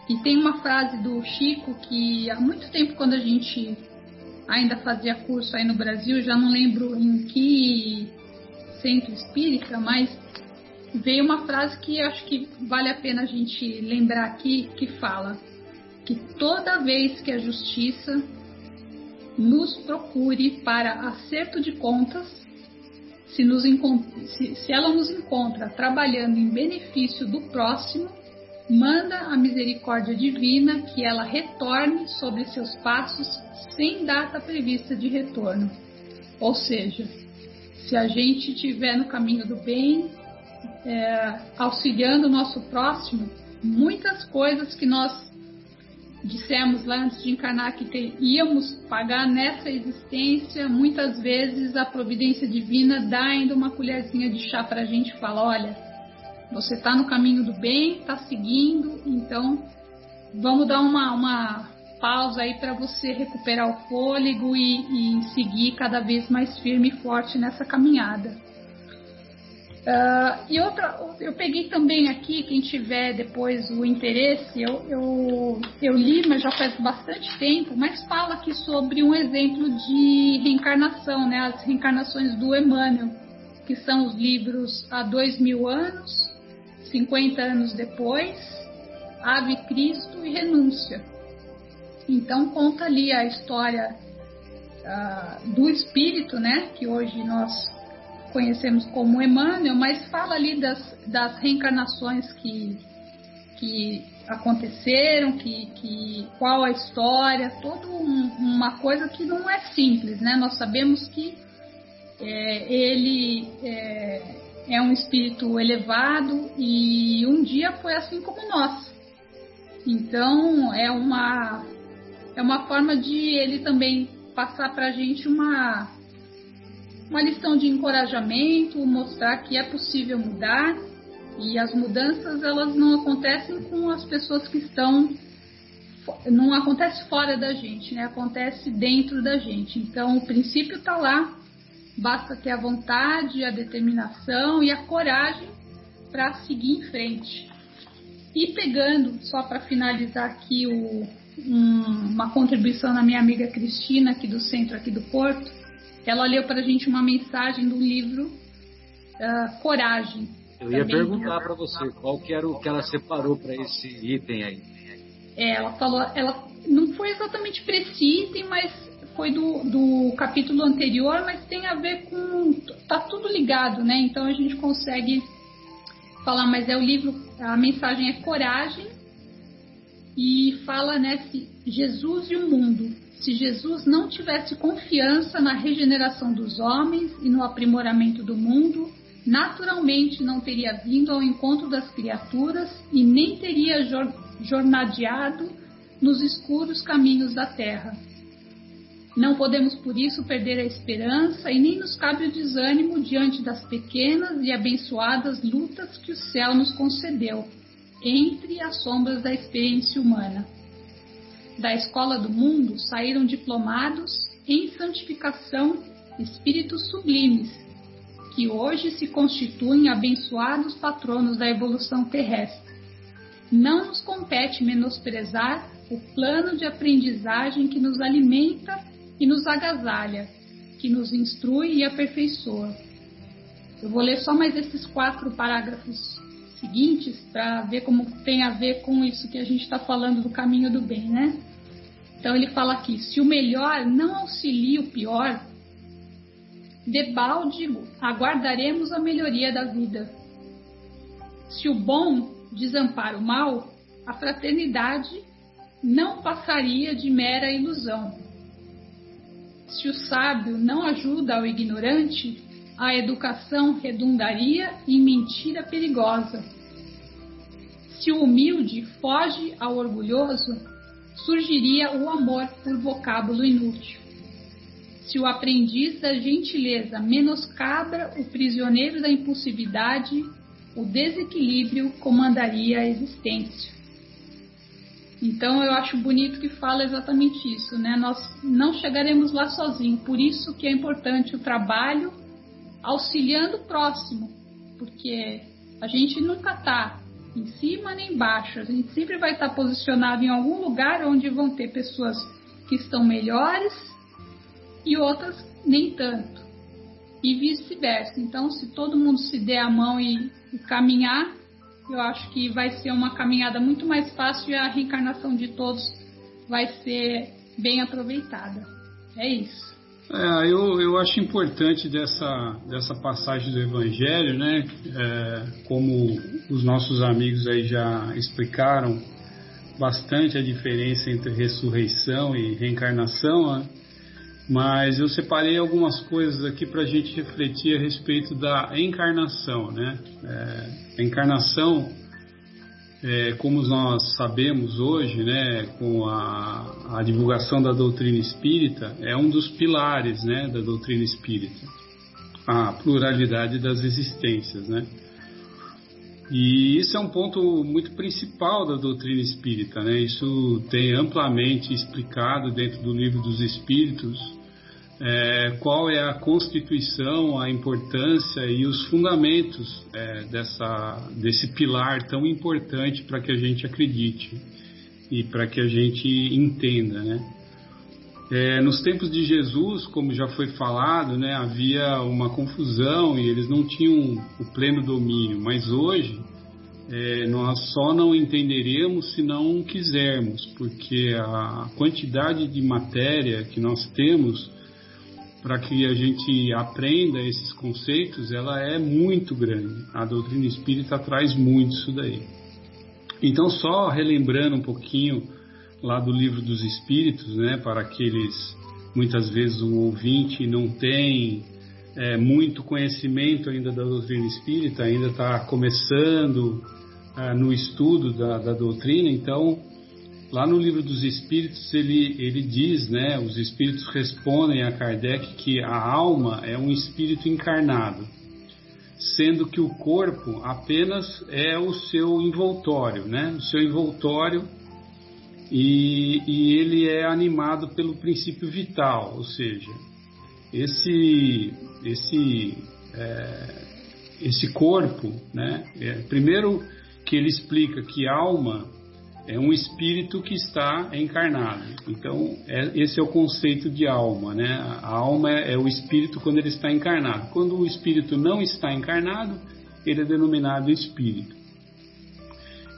E tem uma frase do Chico que há muito tempo, quando a gente ainda fazia curso aí no Brasil, já não lembro em que centro espírita, mas veio uma frase que acho que vale a pena a gente lembrar aqui, que fala que toda vez que a justiça nos procure para acerto de contas, se, nos se, se ela nos encontra trabalhando em benefício do próximo, manda a misericórdia divina que ela retorne sobre seus passos sem data prevista de retorno. Ou seja, se a gente estiver no caminho do bem, é, auxiliando o nosso próximo, muitas coisas que nós dissemos lá antes de encarnar que ter, íamos pagar nessa existência, muitas vezes a providência divina dá ainda uma colherzinha de chá para a gente e fala: olha, você está no caminho do bem, está seguindo, então vamos dar uma, uma pausa aí para você recuperar o fôlego e, e, seguir cada vez mais firme e forte nessa caminhada. Uh, e outra, eu peguei também aqui, quem tiver depois o interesse, eu, eu, eu li, mas já faz bastante tempo, mas fala aqui sobre um exemplo de reencarnação, né? As reencarnações do Emmanuel, que são os livros Há Dois Mil Anos, 50 Anos Depois, Ave Cristo e Renúncia. Então conta ali a história uh, do espírito, né? Que hoje nós conhecemos como Emmanuel, mas fala ali das, das reencarnações que, que aconteceram, que, que, qual a história, toda um, uma coisa que não é simples, né? Nós sabemos que é, ele é, é um espírito elevado e um dia foi assim como nós. Então é uma é uma forma de ele também passar para a gente uma uma lição de encorajamento, mostrar que é possível mudar e as mudanças elas não acontecem com as pessoas que estão não acontece fora da gente, né? Acontece dentro da gente. Então o princípio está lá, basta ter a vontade, a determinação e a coragem para seguir em frente. E pegando, só para finalizar aqui o, um, uma contribuição da minha amiga Cristina, aqui do centro aqui do Porto, ela leu para a gente uma mensagem do livro uh, Coragem. Eu ia perguntar para você qual que era o que ela separou para esse item aí. É, ela falou, ela não foi exatamente para esse item, mas foi do, do capítulo anterior, mas tem a ver com. tá tudo ligado, né? Então a gente consegue falar, mas é o livro, a mensagem é coragem e fala, né, se Jesus e o mundo se Jesus não tivesse confiança na regeneração dos homens e no aprimoramento do mundo, naturalmente não teria vindo ao encontro das criaturas e nem teria jornadeado nos escuros caminhos da terra. Não podemos por isso perder a esperança e nem nos cabe o desânimo diante das pequenas e abençoadas lutas que o céu nos concedeu entre as sombras da experiência humana da escola do mundo saíram diplomados em santificação espíritos sublimes, que hoje se constituem abençoados patronos da evolução terrestre. Não nos compete menosprezar o plano de aprendizagem que nos alimenta e nos agasalha, que nos instrui e aperfeiçoa. Eu vou ler só mais esses quatro parágrafos seguintes para ver como tem a ver com isso que a gente está falando do caminho do bem, né? Então ele fala aqui: se o melhor não auxilia o pior, debalde aguardaremos a melhoria da vida. Se o bom desampara o mal, a fraternidade não passaria de mera ilusão. Se o sábio não ajuda ao ignorante, a educação redundaria em mentira perigosa. Se o humilde foge ao orgulhoso, surgiria o amor por vocábulo inútil. Se o aprendiz da gentileza menoscabra o prisioneiro da impulsividade, o desequilíbrio comandaria a existência. Então eu acho bonito que fala exatamente isso, né? Nós não chegaremos lá sozinhos, por isso que é importante o trabalho auxiliando o próximo, porque a gente nunca está em cima nem embaixo, a gente sempre vai estar posicionado em algum lugar onde vão ter pessoas que estão melhores e outras nem tanto, e vice-versa. Então, se todo mundo se der a mão e, e caminhar, eu acho que vai ser uma caminhada muito mais fácil e a reencarnação de todos vai ser bem aproveitada. É isso. É, eu, eu acho importante dessa, dessa passagem do Evangelho, né? É, como os nossos amigos aí já explicaram bastante a diferença entre ressurreição e reencarnação, né? Mas eu separei algumas coisas aqui para a gente refletir a respeito da encarnação, né? É, a encarnação é, como nós sabemos hoje, né, com a, a, divulgação da doutrina espírita, é um dos pilares né, da doutrina espírita, a pluralidade das existências. Né? E isso é um ponto muito principal da doutrina espírita, né? Isso tem amplamente explicado dentro do livro dos Espíritos é, qual é a constituição, a importância e os fundamentos é, dessa, desse pilar tão importante para que a gente acredite e para que a gente entenda, né? É, nos tempos de Jesus, como já foi falado, né, havia uma confusão e eles não tinham o pleno domínio, mas hoje é, nós só não entenderemos se não quisermos, porque a quantidade de matéria que nós temos para que a gente aprenda esses conceitos, ela é muito grande. A doutrina espírita traz muito isso daí. Então, só relembrando um pouquinho lá do livro dos Espíritos, né, para aqueles muitas vezes o ouvinte não tem é, muito conhecimento ainda da doutrina espírita, ainda está começando é, no estudo da, da doutrina, então Lá no livro dos Espíritos ele, ele diz, né, os Espíritos respondem a Kardec que a alma é um espírito encarnado, sendo que o corpo apenas é o seu envoltório, né, o seu envoltório e, e ele é animado pelo princípio vital, ou seja, esse esse é, esse corpo, né, é, primeiro que ele explica que alma é um espírito que está encarnado. Então, é, esse é o conceito de alma, né? A alma é, é, o espírito quando ele está encarnado. Quando o espírito não está encarnado, ele é denominado espírito.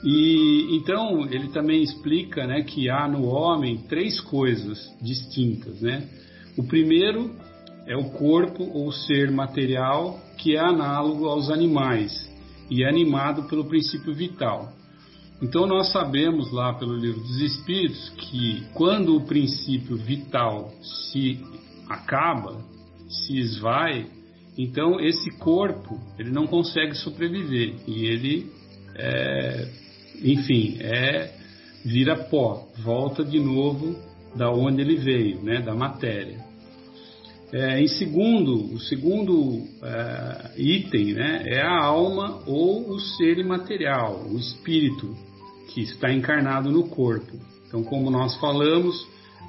E então ele também explica, né, que há no homem três coisas distintas, né? O primeiro é o corpo ou ser material que é análogo aos animais e é animado pelo princípio vital. Então nós sabemos lá pelo livro dos Espíritos que quando o princípio vital se acaba, se esvai, então esse corpo ele não consegue sobreviver e ele, é, enfim, é vira pó, volta de novo da onde ele veio, né, da matéria. É, em segundo, o segundo é, item né, é a alma ou o ser imaterial, o espírito, que está encarnado no corpo. Então, como nós falamos,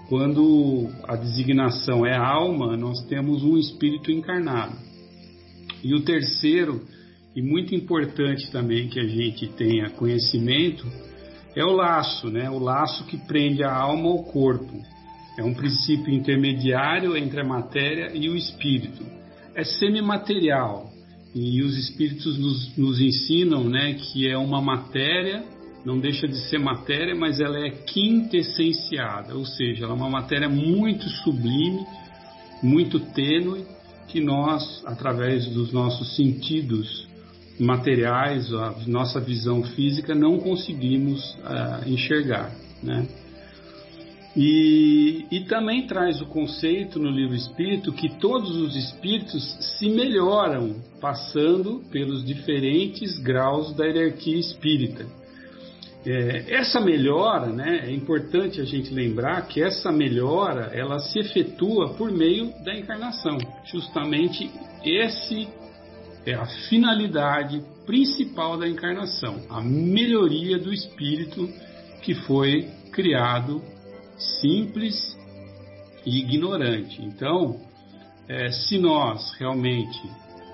quando a designação é alma, nós temos um espírito encarnado. E o terceiro, e muito importante também que a gente tenha conhecimento, é o laço, né? O laço que prende a alma ao corpo. É um princípio intermediário entre a matéria e o espírito. É semimaterial. E os espíritos nos, nos ensinam né, que é uma matéria não deixa de ser matéria, mas ela é quintessenciada, ou seja, ela é uma matéria muito sublime, muito tênue, que nós, através dos nossos sentidos materiais, a nossa visão física, não conseguimos uh, enxergar. Né? E, e, também traz o conceito no livro Espírito que todos os espíritos se melhoram passando pelos diferentes graus da hierarquia espírita. É, essa melhora, né, é importante a gente lembrar que essa melhora ela se efetua por meio da encarnação. Justamente esse é a finalidade principal da encarnação, a melhoria do espírito que foi criado simples e ignorante. Então, é, se nós realmente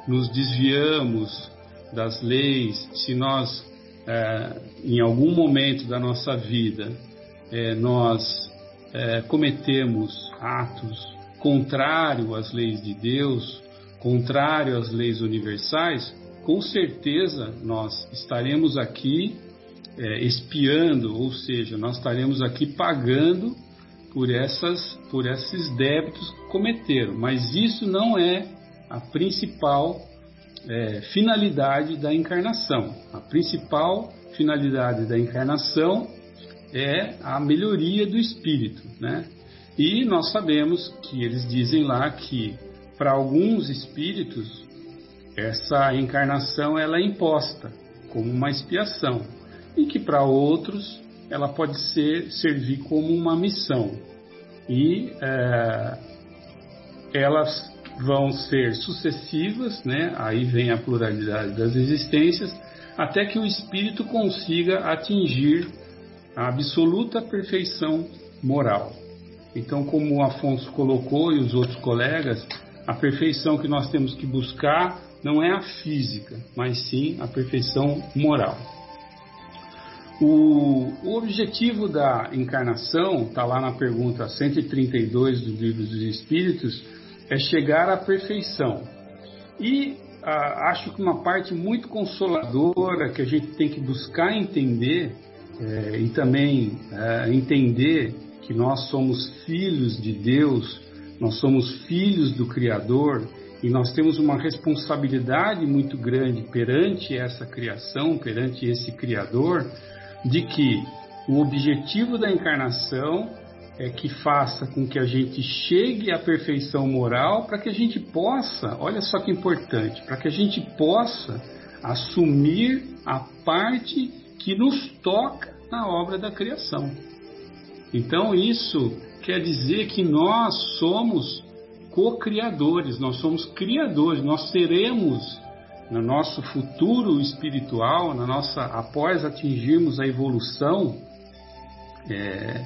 nos desviamos das leis, se nós é, em algum momento da nossa vida é, nós é, cometemos atos contrários às leis de Deus, contrário às leis universais, com certeza nós estaremos aqui é, espiando, ou seja, nós estaremos aqui pagando por essas por esses débitos que cometeram. Mas isso não é a principal é, finalidade da encarnação. A principal finalidade da encarnação é a melhoria do espírito, né? E nós sabemos que eles dizem lá que para alguns espíritos essa encarnação ela é imposta como uma expiação e que para outros ela pode ser servir como uma missão e é, elas vão ser sucessivas, né? Aí vem a pluralidade das existências, até que o espírito consiga atingir a absoluta perfeição moral. Então, como o Afonso colocou e os outros colegas, a perfeição que nós temos que buscar não é a física, mas sim a perfeição moral. O, objetivo da encarnação, está lá na pergunta 132 do Livro dos Espíritos, é chegar à perfeição. E ah, acho que uma parte muito consoladora que a gente tem que buscar entender é, e também é, entender que nós somos filhos de Deus, nós somos filhos do Criador e nós temos uma responsabilidade muito grande perante essa criação, perante esse Criador, de que o objetivo da encarnação é que faça com que a gente chegue à perfeição moral para que a gente possa, olha só que importante, para que a gente possa assumir a parte que nos toca na obra da criação. Então isso quer dizer que nós somos co-criadores, nós somos criadores, nós seremos no nosso futuro espiritual, na nossa após atingirmos a evolução, é,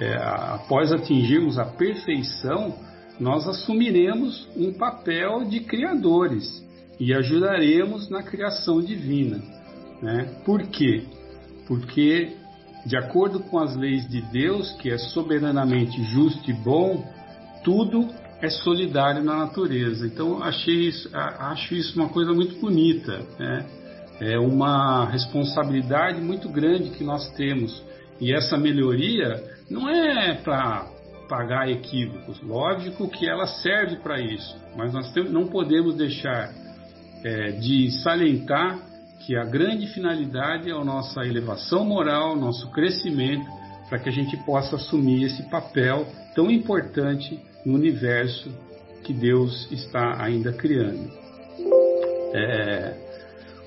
é, após atingirmos a perfeição, nós assumiremos um papel de criadores e ajudaremos na criação divina. Né? Por quê? Porque, de acordo com as leis de Deus, que é soberanamente justo e bom, tudo é solidário na natureza. Então achei isso, acho isso uma coisa muito bonita, né? É uma responsabilidade muito grande que nós temos. E essa melhoria não é para pagar equívocos. Lógico que ela serve para isso, mas nós não podemos deixar é, de salientar que a grande finalidade é a nossa elevação moral, nosso crescimento, para que a gente possa assumir esse papel tão importante no universo que Deus está ainda criando. É,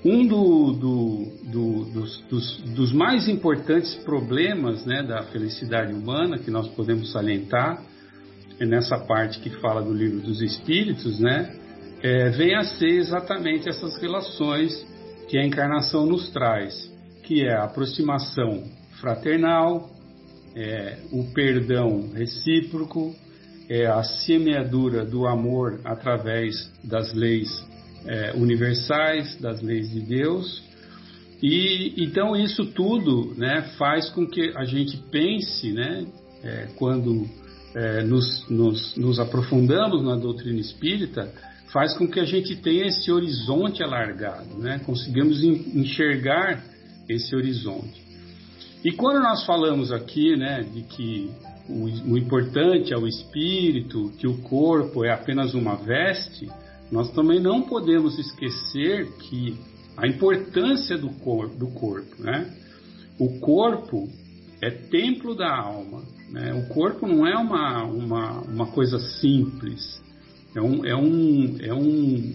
um do, do, do, dos, dos, dos, mais importantes problemas né, da felicidade humana que nós podemos salientar é nessa parte que fala do livro dos Espíritos, né, é, vem a ser exatamente essas relações que a encarnação nos traz, que é a aproximação fraternal, é, o perdão recíproco, é a semeadura do amor através das leis é, universais, das leis de Deus. E então isso tudo né, faz com que a gente pense, né, é, quando é, nos, nos, nos aprofundamos na doutrina espírita, faz com que a gente tenha esse horizonte alargado, né? Conseguimos enxergar esse horizonte. E quando nós falamos aqui, né, de que o, o importante é o espírito, que o corpo é apenas uma veste, nós também não podemos esquecer que a importância do, cor, do corpo, né? O corpo é templo da alma, né? O corpo não é uma, uma, uma coisa simples, é um, é um, é um,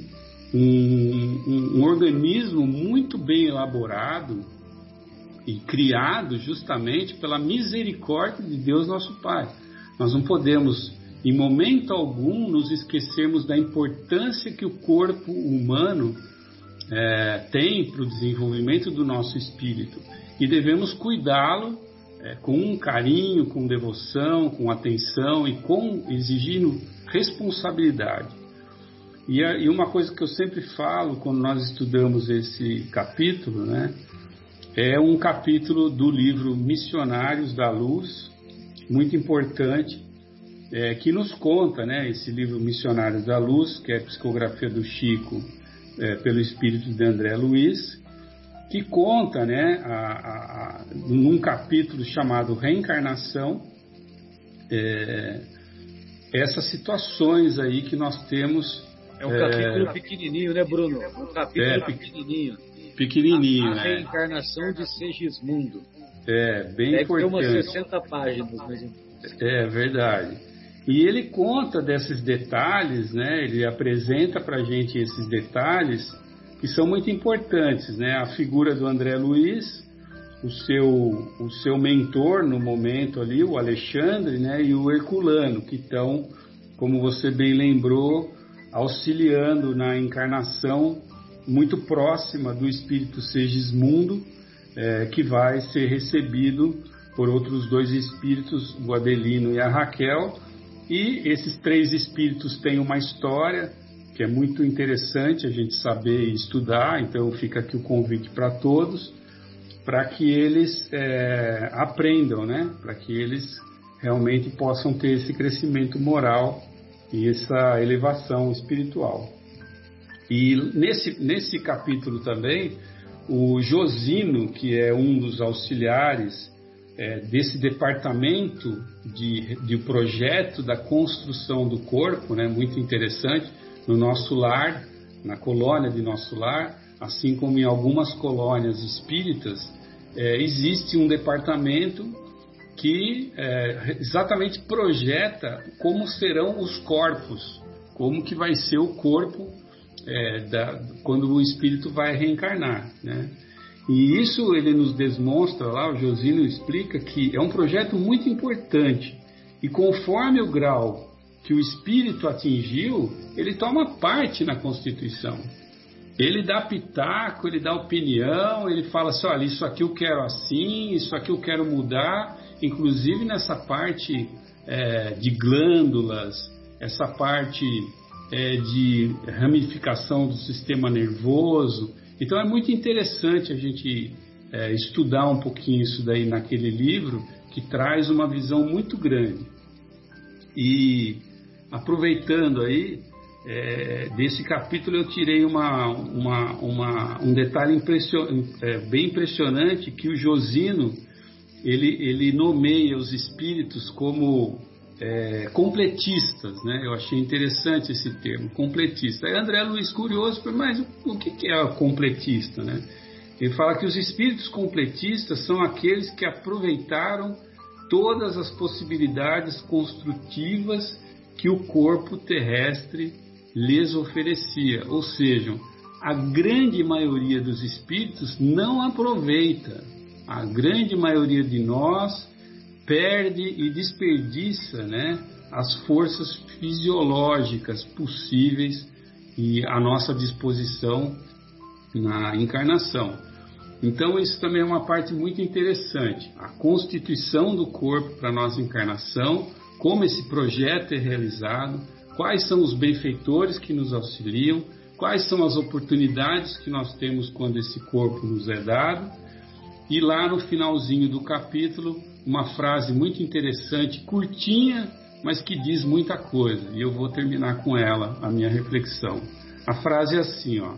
um, um, um organismo muito bem elaborado e criado justamente pela misericórdia de Deus nosso Pai. Nós não podemos, em momento algum, nos esquecermos da importância que o corpo humano é, tem para o desenvolvimento do nosso espírito e devemos cuidá-lo é, com carinho, com devoção, com atenção e com exigindo responsabilidade. E, e uma coisa que eu sempre falo quando nós estudamos esse capítulo, né? é um capítulo do livro Missionários da Luz, muito importante, é, que nos conta, né, esse livro Missionários da Luz, que é a psicografia do Chico é, pelo espírito de André Luiz, que conta, né, a, a, a, num capítulo chamado Reencarnação, é, essas situações aí que nós temos. É um capítulo é, pequenininho, né, Bruno? Um capítulo é, pequenininho pequenininho. A, a reencarnação de Segismundo. É, bem Deve importante. Tem umas 60 páginas. Mas... É verdade. E ele conta desses detalhes, né? Ele apresenta para a gente esses detalhes que são muito importantes, né? A figura do André Luiz, o seu, o seu mentor no momento ali, o Alexandre, né? E o Herculano, que estão, como você bem lembrou, auxiliando na encarnação muito próxima do espírito Segismundo, é, que vai ser recebido por outros dois espíritos, o Adelino e a Raquel. E esses três espíritos têm uma história que é muito interessante a gente saber e estudar, então fica aqui o convite para todos, para que eles é, aprendam, né? para que eles realmente possam ter esse crescimento moral e essa elevação espiritual. E nesse, nesse capítulo também, o Josino, que é um dos auxiliares é, desse departamento de, de projeto da construção do corpo, né, muito interessante, no nosso lar, na colônia de nosso lar, assim como em algumas colônias espíritas, é, existe um departamento que é, exatamente projeta como serão os corpos, como que vai ser o corpo é, da, quando o espírito vai reencarnar, né? E isso ele nos demonstra lá, o Josino explica que é um projeto muito importante e conforme o grau que o espírito atingiu, ele toma parte na Constituição. Ele dá pitaco, ele dá opinião, ele fala assim: olha, isso aqui eu quero assim, isso aqui eu quero mudar, inclusive nessa parte é, de glândulas, essa parte é, de ramificação do sistema nervoso. Então é muito interessante a gente é, estudar um pouquinho isso daí naquele livro, que traz uma visão muito grande. E aproveitando aí, é, desse capítulo eu tirei uma, uma, uma, um detalhe impression, é, bem impressionante que o Josino ele, ele nomeia os espíritos como é, completistas, né? Eu achei interessante esse termo, completista. Aí André Luiz curioso, mas o que é completista, né? Ele fala que os espíritos completistas são aqueles que aproveitaram todas as possibilidades construtivas que o corpo terrestre lhes oferecia, ou seja, a grande maioria dos espíritos não aproveita. A grande maioria de nós perde e desperdiça né, as forças fisiológicas possíveis e à nossa disposição na encarnação. Então, isso também é uma parte muito interessante. A constituição do corpo para a nossa encarnação, como esse projeto é realizado, quais são os benfeitores que nos auxiliam, quais são as oportunidades que nós temos quando esse corpo nos é dado. E lá no finalzinho do capítulo, uma frase muito interessante, curtinha, mas que diz muita coisa. E eu vou terminar com ela, a minha reflexão. A frase é assim, ó: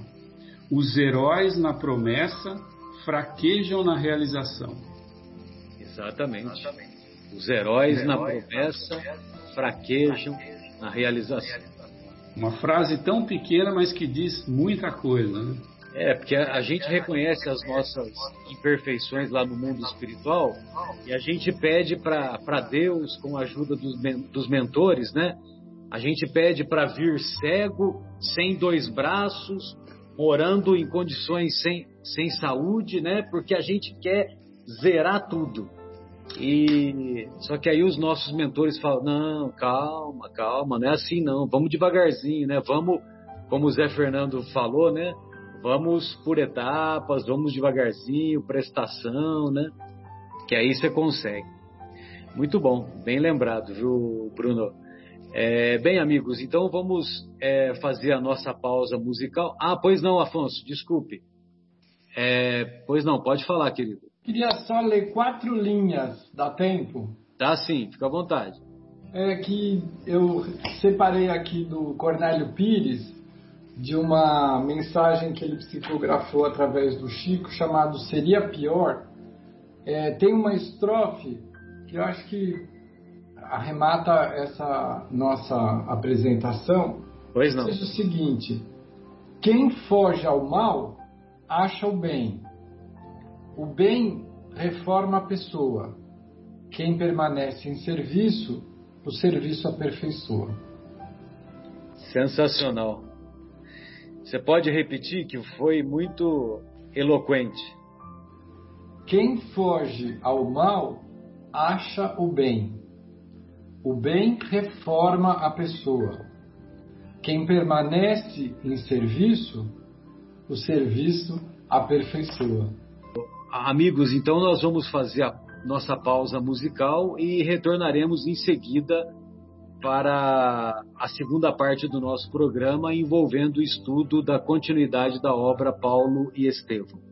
Os heróis na promessa fraquejam na realização. Exatamente. Os heróis, na promessa fraquejam na realização. Uma frase tão pequena, mas que diz muita coisa, né? É, porque a, gente reconhece as nossas imperfeições lá no mundo espiritual e a gente pede para Deus, com a ajuda dos, dos mentores, né? A gente pede para vir cego, sem dois braços, morando em condições sem, sem saúde, né? Porque a gente quer zerar tudo. E só que aí os nossos mentores falam: não, calma, calma, não é assim não, vamos devagarzinho, né? Vamos, como o Zé Fernando falou, né? Vamos por etapas, vamos devagarzinho, prestação, né? Que aí você consegue. Muito bom, bem lembrado, viu, Bruno? É, bem, amigos, então vamos é, fazer a nossa pausa musical. Ah, pois não, Afonso, desculpe. É, pois não, pode falar, querido. Queria só ler quatro linhas, dá tempo? Dá sim, fica à vontade. É que eu separei aqui do Cornélio Pires de uma mensagem que ele psicografou através do Chico, chamado Seria Pior. É, tem uma estrofe que eu acho que arremata essa nossa apresentação. Pois não. Diz o seguinte: quem foge ao mal acha o bem. O bem reforma a pessoa. Quem permanece em serviço, o serviço aperfeiçoa. Sensacional. Você pode repetir que foi muito eloquente. Quem foge ao mal acha o bem. O bem reforma a pessoa. Quem permanece em serviço, o serviço aperfeiçoa. Amigos, então nós vamos fazer a nossa pausa musical e retornaremos em seguida para a segunda parte do nosso programa envolvendo o estudo da continuidade da obra Paulo e Estevão.